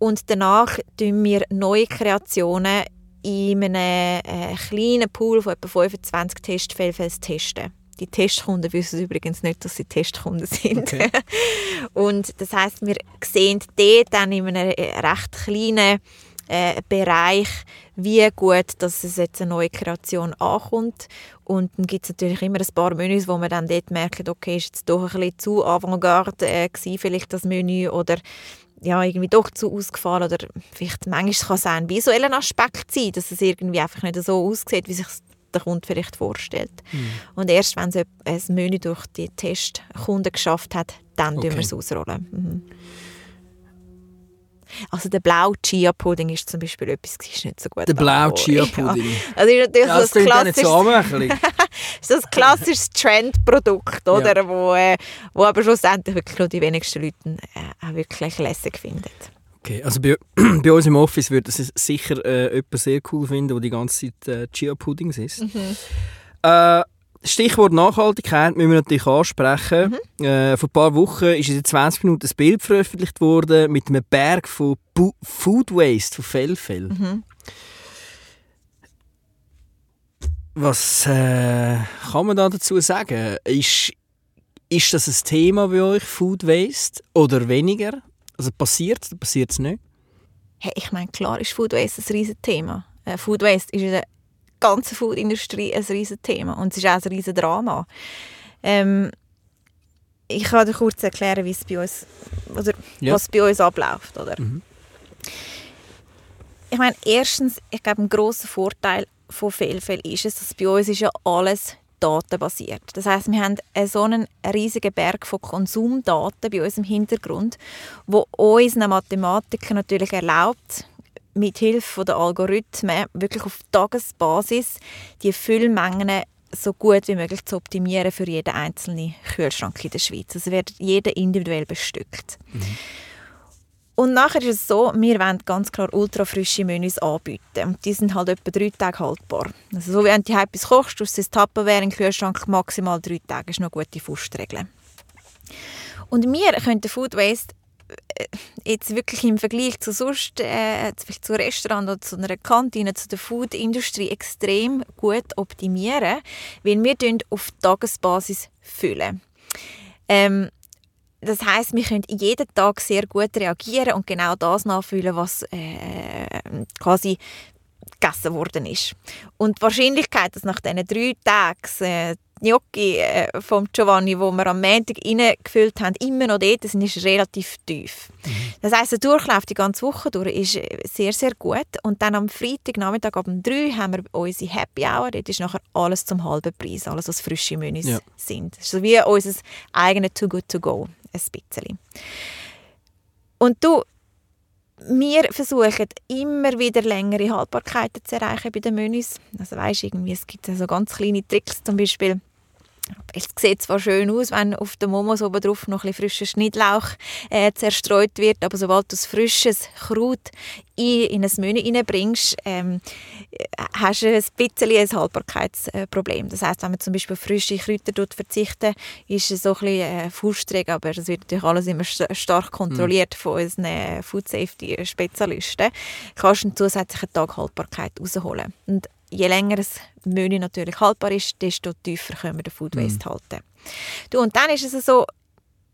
Speaker 2: Und danach tun wir neue Kreationen in einem äh, kleinen Pool von etwa 25 Testfällen testen. Die Testkunden wissen übrigens nicht, dass sie Testkunden sind.
Speaker 3: Okay.
Speaker 2: Und das heißt, wir sehen dort dann in einem recht kleinen äh, Bereich, wie gut dass es jetzt eine neue Kreation ankommt. Und dann gibt es natürlich immer ein paar Menüs, wo man dann dort merkt, okay, ist jetzt doch ein bisschen zu avantgarde äh, gewesen, vielleicht das Menü oder ja, irgendwie doch zu ausgefallen oder vielleicht manchmal kann es auch ein visueller Aspekt sein, dass es irgendwie einfach nicht so aussieht, wie sich der Kunde vielleicht vorstellt. Und erst wenn es ein Menü durch die Testkunden geschafft hat, dann
Speaker 3: okay.
Speaker 2: wir es ausrollen. Mhm. Also der blaue Chia-Pudding ist zum Beispiel etwas, das ist nicht so gut
Speaker 3: Der blaue. Chia-Pudding.
Speaker 2: Ja. Also ist natürlich
Speaker 3: Ja, das so
Speaker 2: klassisches,
Speaker 3: anmächelig.
Speaker 2: so ein klassisches Trendprodukt, oder?
Speaker 3: Ja.
Speaker 2: Wo, äh, wo aber schlussendlich wirklich nur die wenigsten Leute äh, auch wirklich lässig finden.
Speaker 3: Okay, also bei, bei uns im Office würde es sicher äh, jemand sehr cool finden, der die ganze Zeit äh, Chia-Puddings isst. Äh, Stichwort Nachhaltigkeit müssen wir natürlich ansprechen. Äh, vor ein paar Wochen ist in 20 Minuten ein Bild veröffentlicht worden mit einem Berg von Bu Food Waste, von Fellfell. Was äh, kann man da dazu sagen? Ist, ist das ein Thema bei euch, Food Waste, oder weniger? Also passiert es oder passiert es nicht?
Speaker 2: Hey, ich meine, klar ist Food Waste ein riesiges Thema. Äh, Food Waste ist in der ganzen Foodindustrie ein riesiges Thema und es ist auch ein riesiges Drama. Ähm, ich kann dir kurz erklären, wie es bei uns, oder
Speaker 3: Ja.
Speaker 2: was bei uns abläuft. Oder? Ich meine, erstens, ich glaube, ein grosser Vorteil von Fehlfällen ist es, dass bei uns ist ja alles datenbasiert. Das heißt, wir haben einen so einen riesigen Berg von Konsumdaten bei uns im Hintergrund, wo unseren Mathematikern natürlich erlaubt, mit Hilfe der Algorithmen wirklich auf Tagesbasis die Füllmengen so gut wie möglich zu optimieren für jeden einzelnen Kühlschrank in der Schweiz. Also wird jeder individuell bestückt. Und nachher ist es so, wir wollen ganz klar ultrafrische Menüs anbieten. Und die sind halt etwa drei Tage haltbar. Also so wie wenn du etwas kochst, du das Tupperware den Kühlschrank maximal drei Tage. ist noch eine gute Faustregel. Und wir können den Food Waste jetzt wirklich im Vergleich zu sonst, äh, zu Restaurant oder zu einer Kantine, zu der Foodindustrie extrem gut optimieren, weil wir auf Tagesbasis füllen. Ähm, das heißt, wir können jeden Tag sehr gut reagieren und genau das nachfüllen, was äh, quasi gegessen worden ist. Und die Wahrscheinlichkeit, dass nach diesen drei Tagen äh, die Gnocchi äh, vom Giovanni, wo wir am Montag reingefüllt haben, immer noch dort sind, ist relativ tief. Das heisst, der Durchlauf die ganze Woche durch ist äh, sehr, sehr gut. Und dann am Freitagnachmittag ab um 3 haben wir unsere Happy Hour. Dort ist nachher alles zum halben Preis, alles was frische Menüs
Speaker 3: Ja.
Speaker 2: sind. Das ist so wie unser eigenes Too Good To Go, ein bisschen. Und du, wir versuchen immer wieder längere Haltbarkeiten zu erreichen bei den Menüs. Also weißt, irgendwie, es gibt so ganz kleine Tricks, zum Beispiel es sieht zwar schön aus, wenn auf dem Momos oben drauf noch ein frischer Schnittlauch äh, zerstreut wird, aber sobald du frisches Kraut in, in ein Menü reinbringst, ähm, äh, hast du ein bisschen ein Haltbarkeitsproblem. Das heißt, wenn man zum Beispiel frische Kräuter verzichten, ist es so ein bisschen äh, aber das wird natürlich alles immer st stark kontrolliert von unseren äh, Food Safety Spezialisten. Kannst du einen zusätzlichen Tag Haltbarkeit rausholen. Und je länger das Menü natürlich haltbar ist, desto tiefer können wir den Food Waste
Speaker 3: Mhm.
Speaker 2: halten. Du, und dann ist es so,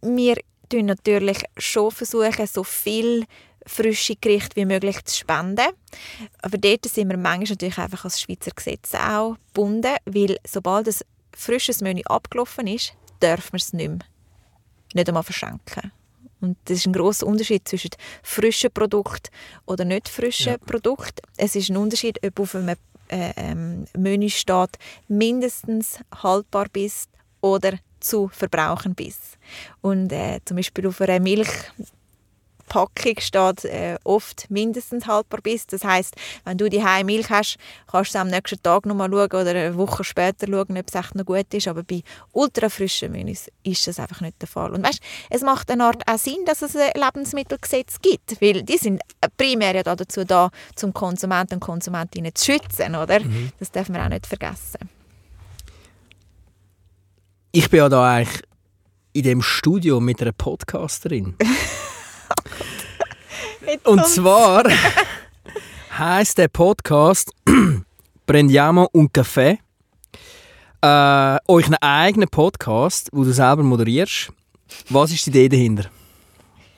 Speaker 2: wir tun natürlich schon versuchen, so viel frische Gerichte wie möglich zu spenden. Aber dort sind wir manchmal natürlich einfach als Schweizer Gesetze auch gebunden, weil sobald ein frisches Menü abgelaufen ist, dürfen wir es nicht mehr, nicht einmal verschenken. Und das ist ein großer Unterschied zwischen frischen Produkt oder nicht frischen
Speaker 3: Ja.
Speaker 2: Produkt. Es ist ein Unterschied, ob auf einem ähm, Menü steht mindestens haltbar bis oder zu verbrauchen bis. Und äh, zum Beispiel auf einer Milchpackung steht äh, oft mindestens haltbar bis. Das heißt, wenn du die Milch hast, kannst du am nächsten Tag noch mal schauen oder eine Woche später schauen, ob es echt noch gut ist. Aber bei ultrafrischen Menüs ist das einfach nicht der Fall. Und weißt, es macht eine Art auch Sinn, dass es ein Lebensmittelgesetz gibt, weil die sind primär ja da dazu da, zum Konsumenten und Konsumentinnen zu schützen, oder? Das darf man auch nicht vergessen.
Speaker 3: Ich bin ja da eigentlich in dem Studio mit einer Podcasterin. Und zwar heißt der Podcast Prendiamo un Café. Äh, euch einen eigenen Podcast, wo du selber moderierst. Was ist die Idee dahinter?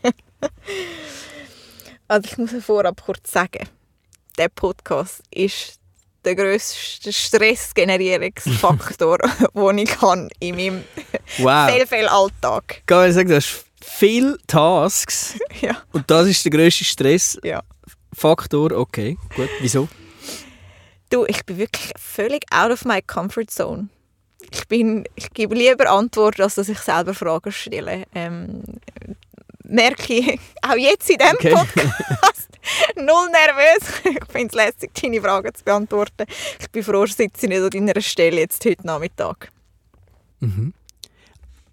Speaker 2: Also ich muss vorab kurz sagen, der Podcast ist der grösste Stressgenerierungsfaktor, den ich kann in meinem
Speaker 3: Wow.
Speaker 2: viel, viel Alltag.
Speaker 3: Kann ich sagen, du hast viele Tasks
Speaker 2: Ja,
Speaker 3: und das ist der grösste Stressfaktor.
Speaker 2: ja.
Speaker 3: Okay, gut. Wieso?
Speaker 2: Du, ich bin wirklich völlig out of my comfort zone. Ich, bin, ich gebe lieber Antworten, als dass ich selber Fragen stelle. Ähm, merke ich auch jetzt in diesem
Speaker 3: Okay.
Speaker 2: Podcast null nervös. Ich finde es lässig, deine Fragen zu beantworten. Ich bin froh, ich sitze nicht an deiner Stelle jetzt heute Nachmittag.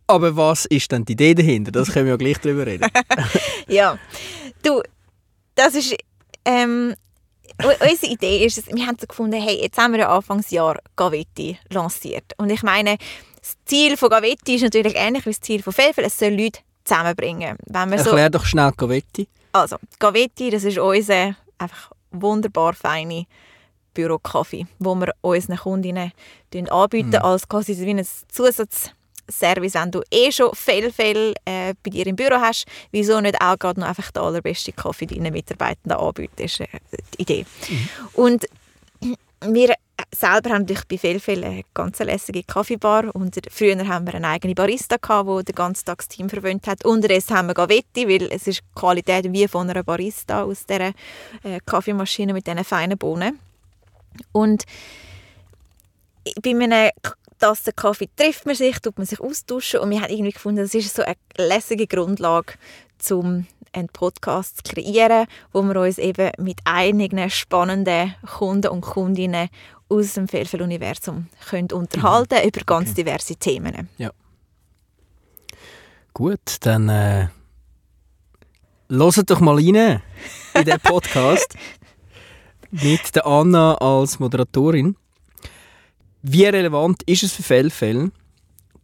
Speaker 3: Aber was ist denn die Idee dahinter? Das können wir ja gleich drüber reden.
Speaker 2: Ja, du, das ist, ähm, unsere Idee ist, wir haben so gefunden, hey, jetzt haben wir ja Anfangsjahr Gavetti lanciert. Und ich meine, das Ziel von Gavetti ist natürlich ähnlich wie das Ziel von Felfel, es soll Leute zusammenbringen. Wenn wir so,
Speaker 3: Erklär doch schnell Gavetti.
Speaker 2: also, Gavetti, das ist unser einfach wunderbar feine Bürokaffee, wo wir unseren Kundinnen anbieten als quasi so wie ein Zusatzservice, wenn du eh schon Fellfell äh, bei dir im Büro hast, wieso nicht auch gerade noch einfach den allerbesten Kaffee deinen Mitarbeitenden anbieten, ist äh, die Idee. Und wir selber haben natürlich bei Fellfell eine ganz lässige Kaffeebar und früher haben wir eine eigene Barista gehabt, wo der ganze Tag das Team verwöhnt hat. Unterdessen haben wir Gavetti, weil es ist die Qualität wie von einer Barista aus dieser äh, Kaffeemaschine mit diesen feinen Bohnen. Und bei einer Tasse Kaffee trifft man sich, tut man sich austauschen und wir haben irgendwie gefunden, das ist so eine lässige Grundlage, um einen Podcast zu kreieren, wo wir uns eben mit einigen spannenden Kunden und Kundinnen aus dem Fellfell-Universum können unterhalten über ganz diverse Themen.
Speaker 3: Gut, dann äh, hört doch mal rein in den Podcast mit der Anna als Moderatorin. Wie relevant ist es für Fellfell,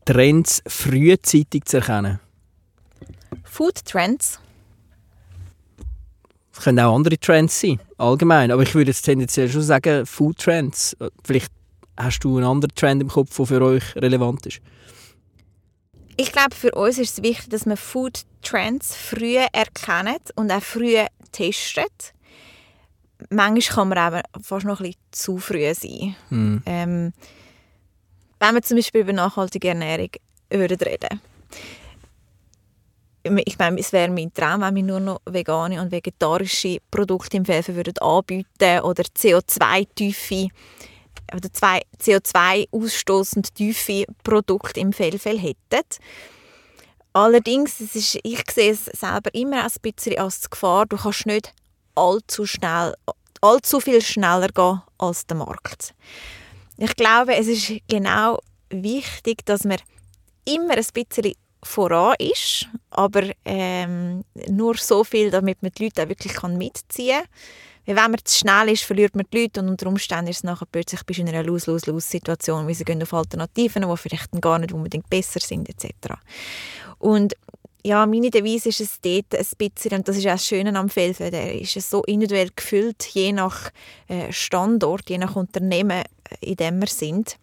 Speaker 3: Trends frühzeitig zu erkennen?
Speaker 2: Food Trends.
Speaker 3: Es können auch andere Trends sein, allgemein. Aber ich würde jetzt tendenziell schon sagen, Food Trends. Vielleicht hast du einen anderen Trend im Kopf, der für euch relevant ist.
Speaker 2: Ich glaube, für uns ist es wichtig, dass man Food Trends früh erkennt und auch früh testet. Manchmal kann man aber fast noch ein bisschen zu früh sein.
Speaker 3: Hm.
Speaker 2: Ähm, wenn wir zum Beispiel über nachhaltige Ernährung würden reden ich meine, es wäre mein Traum, wenn wir nur noch vegane und vegetarische Produkte im Pfeffer würden anbieten oder CO2-tiefe oder zwei CO2-ausstoßend tiefe Produkte im Fellfell hätten. Allerdings, es ist, ich sehe es selber immer ein bisschen als Gefahr, du kannst nicht allzu schnell, allzu viel schneller gehen als der Markt. Ich glaube, es ist genau wichtig, dass man immer ein bisschen voran ist, aber ähm, nur so viel, damit man die Leute auch wirklich mitziehen kann. Weil wenn man zu schnell ist, verliert man die Leute und unter Umständen ist es nachher plötzlich in einer Lose-Lose-Lose-Situation, weil sie gehen auf Alternativen, die vielleicht gar nicht unbedingt besser sind etc. Und ja, meine Devise ist es dort ein bisschen, und das ist auch das Schöne am Felsen, der ist so individuell gefüllt, je nach äh, Standort, je nach Unternehmen, äh, in dem wir sind,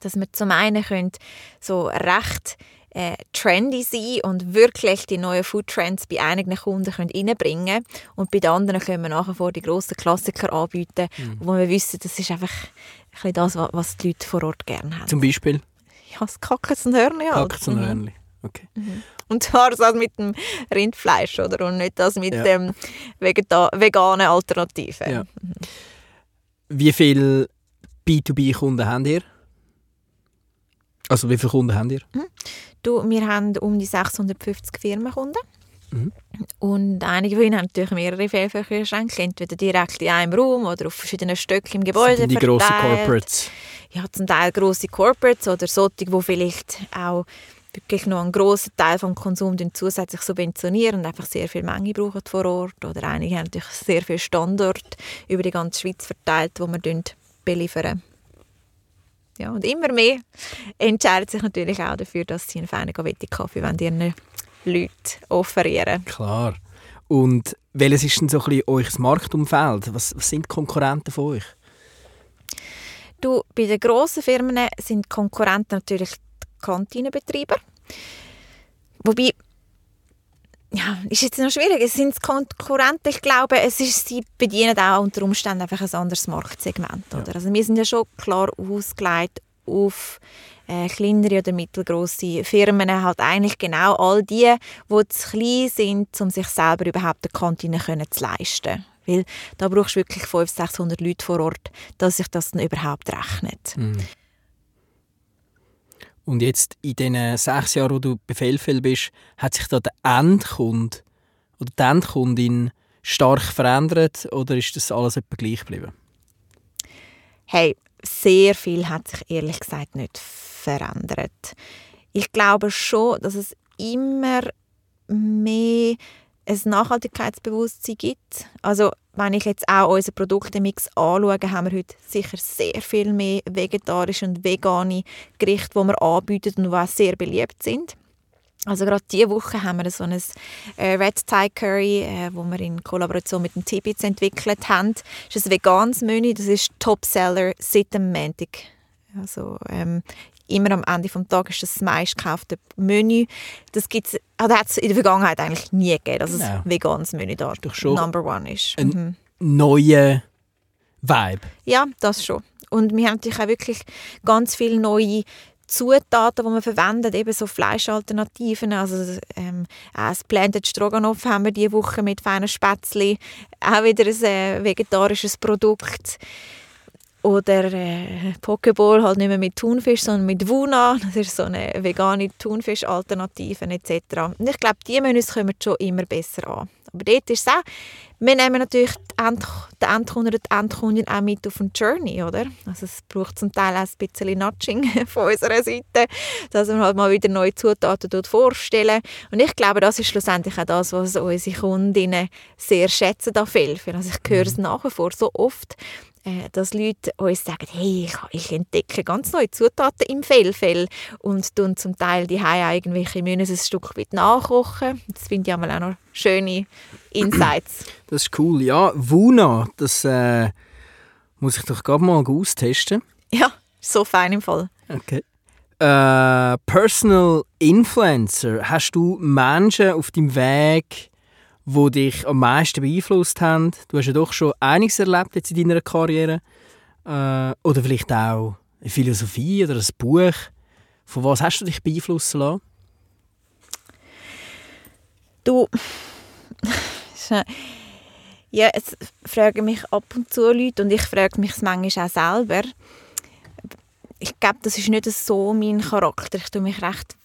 Speaker 2: dass wir zum einen können so recht äh, trendy sein und wirklich die neuen Food Trends bei einigen Kunden können reinbringen und bei den anderen können wir nachher vor die grossen Klassiker anbieten, mhm. wo wir wissen, das ist einfach ein bisschen das, was die Leute vor Ort gerne haben.
Speaker 3: Zum Beispiel?
Speaker 2: Ja, das Kackens und Hörnli halt.
Speaker 3: Kackens und mhm. Hörnli, okay.
Speaker 2: Mhm. Und zwar das mit dem Rindfleisch, oder? Und nicht das mit ja. dem veganen Alternativen. Ja. Mhm.
Speaker 3: Wie viele B2B-Kunden habt ihr? Also wie viele Kunden habt ihr?
Speaker 2: Mhm. Du, wir haben um die 650 Firmenkunden. Mhm. Und einige von ihnen haben natürlich mehrere Fehlverkehrsschränke, entweder direkt in einem Raum oder auf verschiedenen Stöcken im Gebäude
Speaker 3: Sind die grossen Corporates?
Speaker 2: Ja, zum Teil grosse Corporates oder solche, die vielleicht auch wirklich noch einen grossen Teil des Konsums zusätzlich subventionieren und einfach sehr viel Menge brauchen vor Ort. Oder einige haben natürlich sehr viele Standorte über die ganze Schweiz verteilt, wo wir beliefern. Ja, und immer mehr entscheiden sich natürlich auch dafür, dass sie einen feinen Kaffee ihren Leuten offerieren.
Speaker 3: Klar. Und welches ist denn so ein bisschen euer Marktumfeld? Was, was sind die Konkurrenten von euch?
Speaker 2: Du, bei den grossen Firmen sind Konkurrenten natürlich Kantinenbetreiber. Wobei, ja, ist jetzt noch schwierig. Es sind Konkurrenten. Ich glaube, es ist, sie bedienen auch unter Umständen einfach ein anderes Marktsegment. Oder? Ja. Also wir sind ja schon klar ausgelegt auf äh, kleinere oder mittelgroße Firmen, halt eigentlich genau all die, die zu klein sind, um sich selber überhaupt eine Kantine können zu leisten. Weil da brauchst du wirklich 500, 600 Leute vor Ort, dass sich das dann überhaupt rechnet. Mhm.
Speaker 3: Und jetzt in den sechs Jahren, wo du bei Fellfell bist, hat sich da der Endkunde oder die Endkundin stark verändert oder ist das alles etwa gleich geblieben?
Speaker 2: Hey, sehr viel hat sich ehrlich gesagt nicht verändert. Ich glaube schon, dass es immer mehr ein Nachhaltigkeitsbewusstsein gibt. Also wenn ich jetzt auch unseren Produktemix anschaue, haben wir heute sicher sehr viel mehr vegetarische und vegane Gerichte, die wir anbieten und die auch sehr beliebt sind. Also gerade diese Woche haben wir so ein äh, Red Thai Curry, äh, wo wir in Kollaboration mit dem Tibits entwickelt haben. Das ist ein veganes Menü, das ist Topseller seit dem Montag. Also ähm, immer am Ende des Tages ist das, meistgekaufte Menü. Das gibt's, also hat es in der Vergangenheit eigentlich nie gegeben, dass genau. ein veganes Menü da Number One ist.
Speaker 3: Ein mhm. neuer Vibe.
Speaker 2: Ja, das schon. Und wir haben natürlich auch wirklich ganz viele neue Zutaten, die man verwendet, eben so Fleischalternativen. Also ähm, das Blended Stroganoff haben wir diese Woche mit feinen Spätzli. Auch wieder ein äh, vegetarisches Produkt. Oder äh, Pokeball halt nicht mehr mit Thunfisch, sondern mit Wuna. Das ist so eine vegane Thunfisch-Alternative etc. Und ich glaube, die Menüs kommen schon immer besser an. Aber dort ist es auch, wir nehmen natürlich den Endkunden oder die Endkundin auch mit auf eine Journey, oder? Also es braucht zum Teil auch ein bisschen Nudging von unserer Seite, dass wir halt mal wieder neue Zutaten dort vorstellen. Und ich glaube, das ist schlussendlich auch das, was unsere Kundinnen sehr schätzen an Felfen. Also ich höre es mhm. nach wie vor so oft, dass Leute uns sagen, hey, ich, entdecke ganz neue Zutaten im Fellfell und tun zum Teil die irgendwelche Menüs ein Stück weit nachkochen. Das finde ich auch noch schöne Insights.
Speaker 3: Das ist cool. Ja, Wuna, das äh, muss ich doch gerade mal austesten.
Speaker 2: Ja, so fein im Fall.
Speaker 3: Okay. Äh, Personal Influencer. Hast du Menschen auf deinem Weg die dich am meisten beeinflusst haben? Du hast ja doch schon einiges erlebt jetzt in deiner Karriere. Äh, oder vielleicht auch eine Philosophie oder ein Buch. Von was hast du dich beeinflussen lassen?
Speaker 2: Du, ja, es fragen mich ab und zu Leute und ich frage mich manchmal auch selber. Ich glaube, das ist nicht so mein Charakter. Ich tue mich recht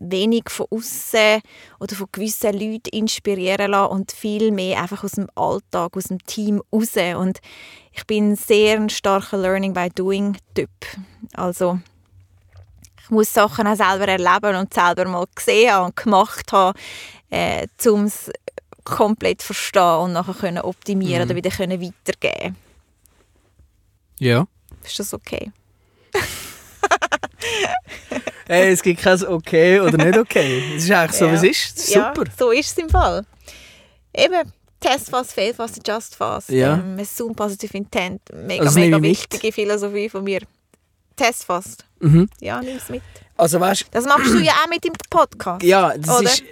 Speaker 2: wenig von außen oder von gewissen Leuten inspirieren lassen und viel mehr einfach aus dem Alltag, aus dem Team raus. Und ich bin sehr ein starker Learning by Doing Typ. Also ich muss Sachen auch selber erleben und selber mal gesehen und gemacht haben, äh, um es komplett zu verstehen und nachher können optimieren mhm. oder wieder können weitergeben.
Speaker 3: Ja.
Speaker 2: Ist das okay?
Speaker 3: Hey, es gibt kein Okay oder nicht okay. Es ist eigentlich so,
Speaker 2: Ja.
Speaker 3: wie es ist. Super.
Speaker 2: Ja, so ist es im Fall. Eben, Test fast, fail fast, adjust fast.
Speaker 3: Ja.
Speaker 2: Ähm, Assume positive intent. Mega,
Speaker 3: Also,
Speaker 2: mega
Speaker 3: ich mit.
Speaker 2: wichtige Philosophie von mir. Test fast.
Speaker 3: Mhm.
Speaker 2: Ja, nimm es mit.
Speaker 3: Also weißt
Speaker 2: Das machst du ja auch mit im Podcast.
Speaker 3: ja, das
Speaker 2: Oder?
Speaker 3: ist,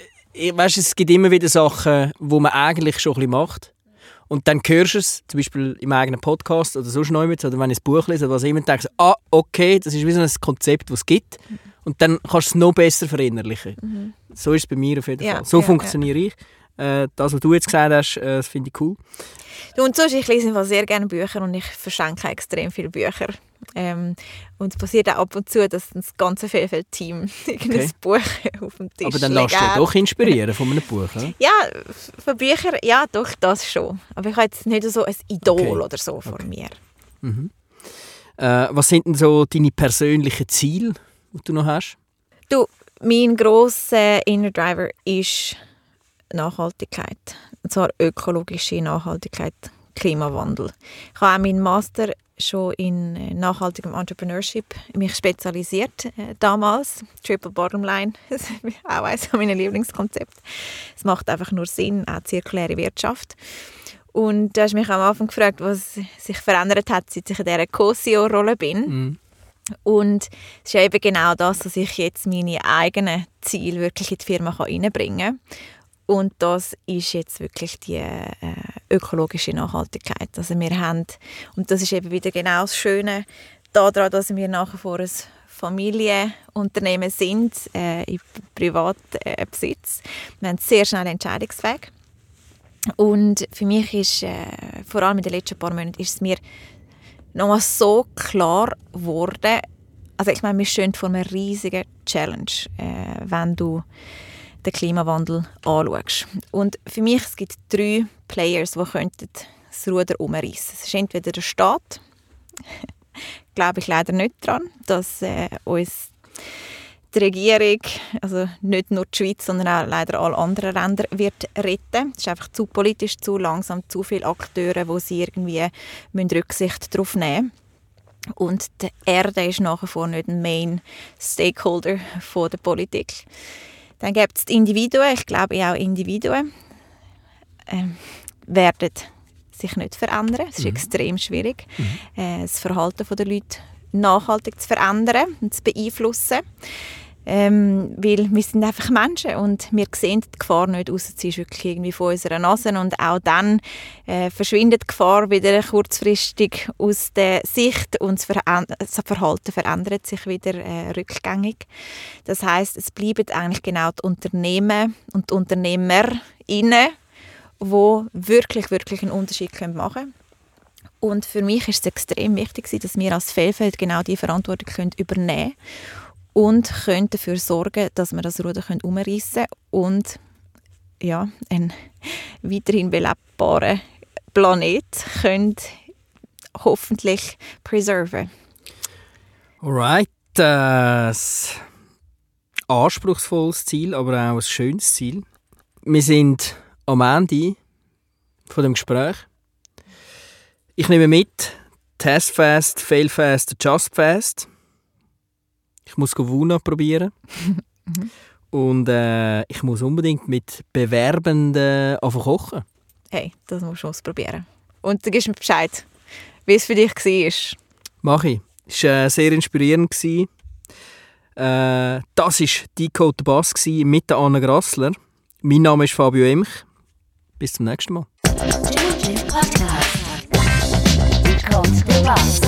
Speaker 3: weißt, es gibt immer wieder Sachen, wo man eigentlich schon ein bisschen macht. Und dann hörst du es, zum Beispiel im eigenen Podcast oder sonst noch oder wenn ich ein Buch lese oder was immer, denkst du, ah, okay, das ist wie so ein Konzept, das es gibt. Und dann kannst du es noch besser verinnerlichen. So ist es bei mir auf jeden
Speaker 2: Ja,
Speaker 3: Fall. So
Speaker 2: ja,
Speaker 3: funktioniere ich. Äh, das, was du jetzt gesagt hast, äh, finde ich cool.
Speaker 2: Du, Und sonst, ich lese sehr gerne Bücher und ich verschenke extrem viele Bücher. Ähm, und es passiert auch ab und zu, dass das ganze Fehlfeld-Team irgendein
Speaker 3: Okay.
Speaker 2: Buch auf dem Tisch
Speaker 3: Aber dann lässt du dich doch inspirieren von einem Buch. Oder?
Speaker 2: Ja, von Büchern, ja, doch, das schon. Aber ich habe jetzt nicht so ein Idol
Speaker 3: Okay.
Speaker 2: oder so vor mir.
Speaker 3: Äh, was sind denn so deine persönlichen Ziele, die du noch hast?
Speaker 2: Du, mein grosser Inner Driver ist Nachhaltigkeit. Und zwar ökologische Nachhaltigkeit, Klimawandel. Ich habe auch meinen Master schon in äh, nachhaltigem Entrepreneurship mich spezialisiert äh, damals. Triple Bottom Line, das ist auch eines meiner Lieblingskonzepte. Es macht einfach nur Sinn, auch zirkuläre Wirtschaft. Und du hast mich am Anfang gefragt, was sich verändert hat, seit ich in dieser Co-CEO-Rolle bin.
Speaker 3: Mhm.
Speaker 2: Und es ist eben genau das, dass ich jetzt meine eigenen Ziele wirklich in die Firma reinbringen kann. Und das ist jetzt wirklich die äh, ökologische Nachhaltigkeit. Also wir haben, und das ist eben wieder genau das Schöne daran, dass wir nachher vor ein Familienunternehmen sind, äh, im Privatbesitz. Wir haben sehr schnell Entscheidungsweg. Und für mich ist, äh, vor allem in den letzten paar Monaten, ist es mir nochmal so klar geworden, also ich meine, wir stehen vor einer riesigen Challenge, äh, wenn du den Klimawandel anschaust. Und für mich es gibt drei Players, die könnten das Ruder umreißen. Es ist entweder der Staat, glaube ich leider nicht dran, dass äh, uns die Regierung, also nicht nur die Schweiz, sondern auch leider alle anderen Länder, wird retten. Es ist einfach zu politisch, zu langsam, zu viele Akteure, wo sie irgendwie müssen Rücksicht darauf nehmen Und die Erde ist nach wie vor nicht ein Main Stakeholder von der Politik. Dann gibt es die Individuen, ich glaube auch Individuen ähm, werden sich nicht verändern. Es ist extrem schwierig, äh, das Verhalten der Leute nachhaltig zu verändern und zu beeinflussen. Ähm, weil wir sind einfach Menschen und wir sehen die Gefahr nicht, außer sie ist wirklich irgendwie vor unserer Nase und auch dann äh, verschwindet die Gefahr wieder kurzfristig aus der Sicht und das, Verhalten verändert sich wieder äh, rückgängig. Das heißt, es bleiben eigentlich genau die Unternehmen und die UnternehmerInnen, die wirklich, wirklich einen Unterschied machen können. Und für mich ist es extrem wichtig, dass wir als Fehlfeld genau diese Verantwortung können übernehmen können und können dafür sorgen, dass wir das Ruder können umreißen und ja, einen weiterhin belebbaren Planet können hoffentlich preserven.
Speaker 3: Alright, ein anspruchsvolles Ziel, aber auch ein schönes Ziel. Wir sind am Ende von dem Gespräch. Ich nehme mit, Test fast, fail fast, adjust fast. Ich muss Wuna probieren. Und äh, ich muss unbedingt mit Bewerbenden anfangen kochen.
Speaker 2: Hey, das musst du ausprobieren. Und du gibst mir Bescheid, wie es für dich war.
Speaker 3: Mach ich. Es war äh, sehr inspirierend. gewesen. Äh, das war Decode Bass gewesen mit der Anna Grassler. Mein Name ist Fabio Emch. Bis zum nächsten Mal.
Speaker 1: Podcast. Decode the Bus.